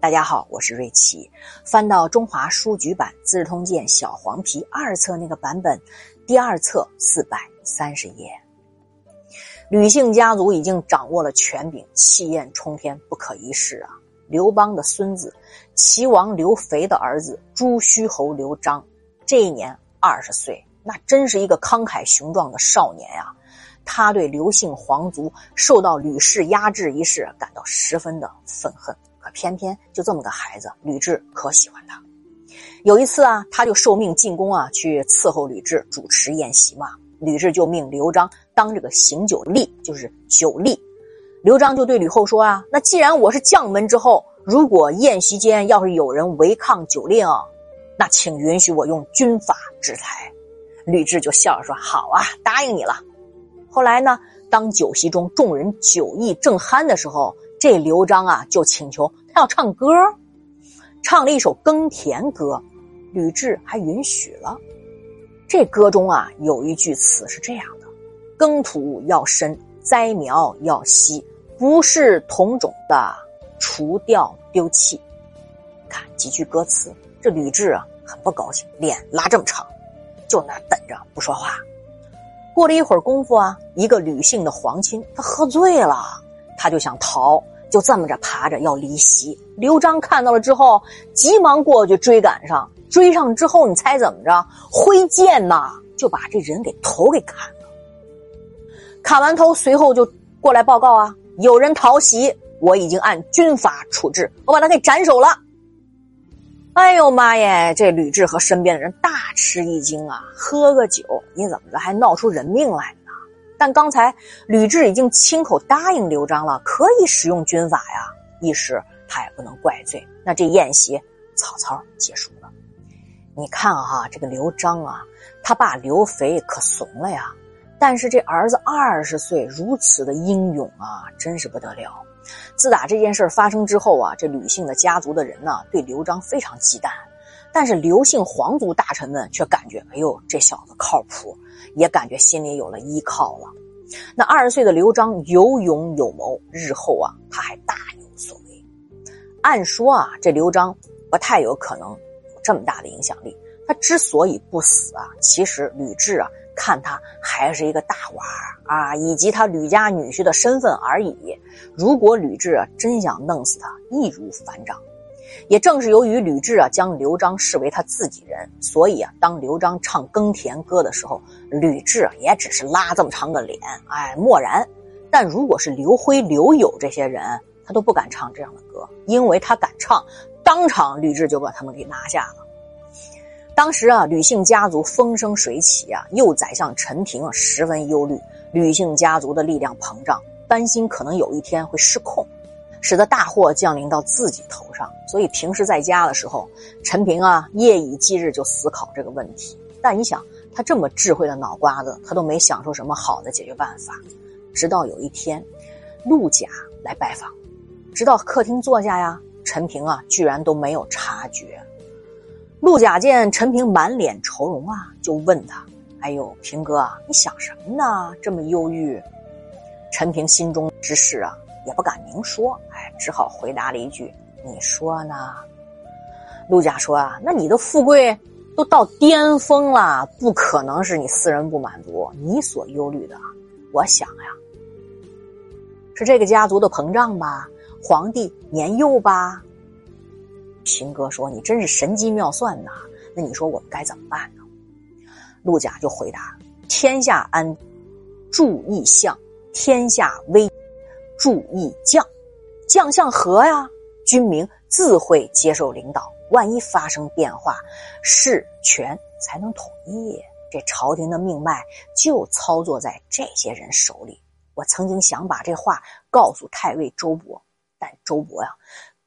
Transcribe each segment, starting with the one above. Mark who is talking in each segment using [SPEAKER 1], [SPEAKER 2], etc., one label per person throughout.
[SPEAKER 1] 大家好，我是瑞奇。翻到中华书局版《资治通鉴》小黄皮二册那个版本，第二册四百三十页。吕姓家族已经掌握了权柄，气焰冲天，不可一世啊！刘邦的孙子，齐王刘肥的儿子朱虚侯刘璋，这一年二十岁，那真是一个慷慨雄壮的少年呀！他对刘姓皇族受到吕氏压制一事感到十分的愤恨，偏偏就这么个孩子，吕雉可喜欢他。有一次啊，他就受命进宫啊，去伺候吕雉主持宴席嘛。吕雉就命刘璋当这个行酒吏，就是酒吏。刘璋就对吕后说啊：“那既然我是将门之后，如果宴席间要是有人违抗酒令，那请允许我用军法制裁。”吕雉就笑着说：“好啊，答应你了。”后来呢，当酒席中众人酒意正酣的时候，这刘璋啊就请求他要唱歌，唱了一首耕田歌，吕雉还允许了。这歌中啊有一句词是这样的：“耕土要深，栽苗要稀，不是同种的，除掉丢弃。”看几句歌词，这吕雉啊很不高兴，脸拉这么长，就那等着不说话。过了一会儿功夫啊，一个吕姓的皇亲他喝醉了，他就想逃，就这么着爬着要离席。刘璋看到了之后，急忙过去追赶上，追上之后，你猜怎么着？挥剑呐，就把这人给头给砍了。砍完头，随后就过来报告啊，有人逃席，我已经按军法处置，我把他给斩首了。哎呦妈耶！这吕雉和身边的人大吃一惊啊！喝个酒，你怎么着还闹出人命来呢？但刚才吕雉已经亲口答应刘璋了，可以使用军法呀，一时他也不能怪罪。那这宴席草草结束了。你看哈，这个刘璋啊，他爸刘肥可怂了呀，但是这儿子二十岁，如此的英勇啊，真是不得了。自打这件事发生之后啊，这吕姓的家族的人呢，对刘璋非常忌惮，但是刘姓皇族大臣们却感觉，哎呦，这小子靠谱，也感觉心里有了依靠了。那二十岁的刘璋有勇有谋，日后啊，他还大有所为。按说啊，这刘璋不太有可能有这么大的影响力。他之所以不死啊，其实吕雉啊。看他还是一个大娃啊，以及他吕家女婿的身份而已。如果吕雉啊真想弄死他，易如反掌。也正是由于吕雉啊将刘璋视为他自己人，所以啊当刘璋唱耕田歌的时候，吕雉也只是拉这么长个脸，哎默然。但如果是刘辉、刘友这些人，他都不敢唱这样的歌，因为他敢唱，当场吕雉就把他们给拿下了。当时啊，吕姓家族风生水起啊，右宰相陈平啊十分忧虑，吕姓家族的力量膨胀，担心可能有一天会失控，使得大祸降临到自己头上。所以平时在家的时候，陈平啊夜以继日就思考这个问题。但你想，他这么智慧的脑瓜子，他都没想出什么好的解决办法。直到有一天，陆贾来拜访，直到客厅坐下呀，陈平啊居然都没有察觉。陆贾见陈平满脸愁容啊，就问他：“哎呦，平哥，你想什么呢？这么忧郁？”陈平心中之事啊，也不敢明说，哎，只好回答了一句：“你说呢？”陆贾说：“啊，那你的富贵都到巅峰了，不可能是你私人不满足，你所忧虑的。我想呀，是这个家族的膨胀吧，皇帝年幼吧。”平哥说：“你真是神机妙算呐！那你说我们该怎么办呢？”陆贾就回答：“天下安，注意相；天下危，注意将。将相和呀，军民自会接受领导。万一发生变化，事权才能统一。这朝廷的命脉就操作在这些人手里。我曾经想把这话告诉太尉周勃，但周勃呀。”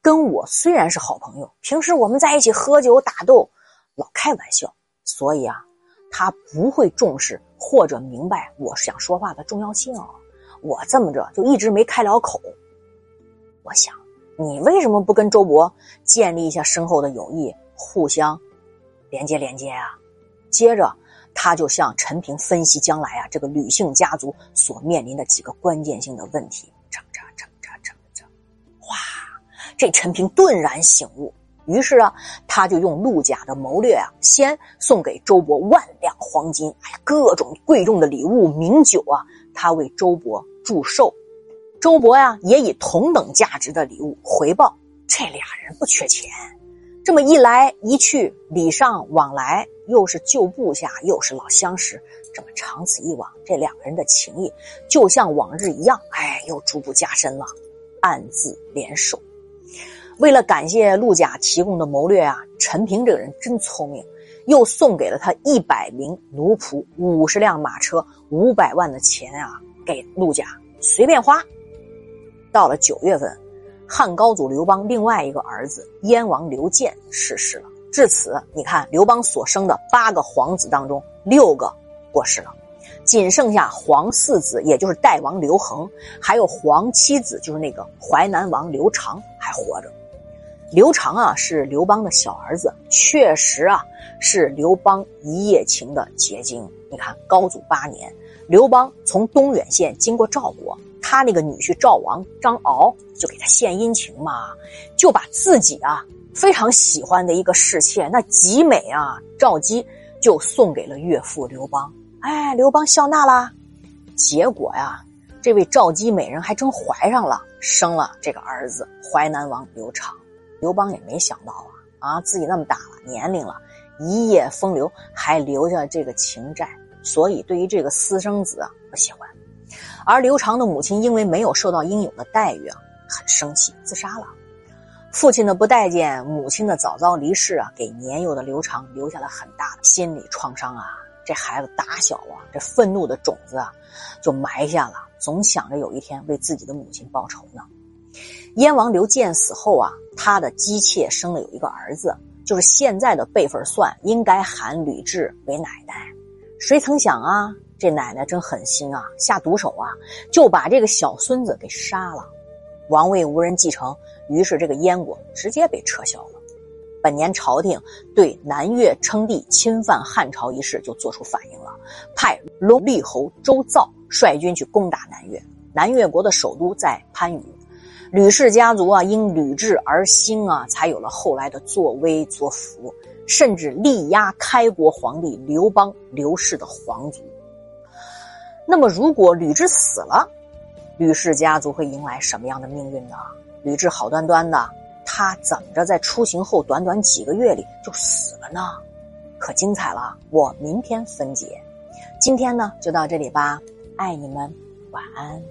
[SPEAKER 1] 跟我虽然是好朋友，平时我们在一起喝酒打斗，老开玩笑，所以啊，他不会重视或者明白我想说话的重要性。我这么着就一直没开了口。我想，你为什么不跟周勃建立一下深厚的友谊，互相连接连接啊？接着，他就向陈平分析将来啊这个吕姓家族所面临的几个关键性的问题。这陈平顿然醒悟，于是啊，他就用陆贾的谋略啊，先送给周勃万两黄金，哎，各种贵重的礼物、名酒啊，他为周勃祝寿。周勃呀，也以同等价值的礼物回报。这俩人不缺钱，这么一来一去，礼尚往来，又是旧部下，又是老相识，这么长此以往，这两个人的情谊就像往日一样，哎，又逐步加深了，暗自联手。为了感谢陆贾提供的谋略啊，陈平这个人真聪明，又送给了他一百名奴仆、五十辆马车、五百万的钱啊，给陆贾随便花。到了九月份，汉高祖刘邦另外一个儿子燕王刘建逝世了。至此，你看刘邦所生的八个皇子当中，六个过世了，仅剩下皇四子，也就是代王刘恒，还有皇七子，就是那个淮南王刘长还活着。刘长啊，是刘邦的小儿子，确实啊，是刘邦一夜情的结晶。你看，高祖八年，刘邦从东远县经过赵国。他那个女婿赵王张敖就给他献殷勤嘛，就把自己啊非常喜欢的一个侍妾，那极美啊赵姬就送给了岳父刘邦。哎，刘邦笑纳啦。结果呀，这位赵姬美人还真怀上了，生了这个儿子淮南王刘长。刘邦也没想到啊，啊自己那么大了年龄了，一夜风流还留下这个情债，所以对于这个私生子啊不喜欢。而刘长的母亲因为没有受到应有的待遇啊，很生气，自杀了。父亲的不待见，母亲的早早离世啊，给年幼的刘长留下了很大的心理创伤啊。这孩子打小啊，这愤怒的种子啊，就埋下了，总想着有一天为自己的母亲报仇呢。燕王刘建死后啊，他的姬妾生了有一个儿子，就是现在的辈分算，应该喊吕雉为奶奶。谁曾想啊？这奶奶真狠心啊，下毒手啊，就把这个小孙子给杀了。王位无人继承，于是这个燕国直接被撤销了。本年朝廷对南越称帝、侵犯汉朝一事就做出反应了，派龙厉侯周造率军去攻打南越。南越国的首都在番禺，吕氏家族啊，因吕雉而兴啊，才有了后来的作威作福，甚至力压开国皇帝刘邦刘氏的皇族。那么，如果吕雉死了，吕氏家族会迎来什么样的命运呢？吕雉好端端的，她怎么着在出行后短短几个月里就死了呢？可精彩了！我明天分解。今天呢，就到这里吧，爱你们，晚安。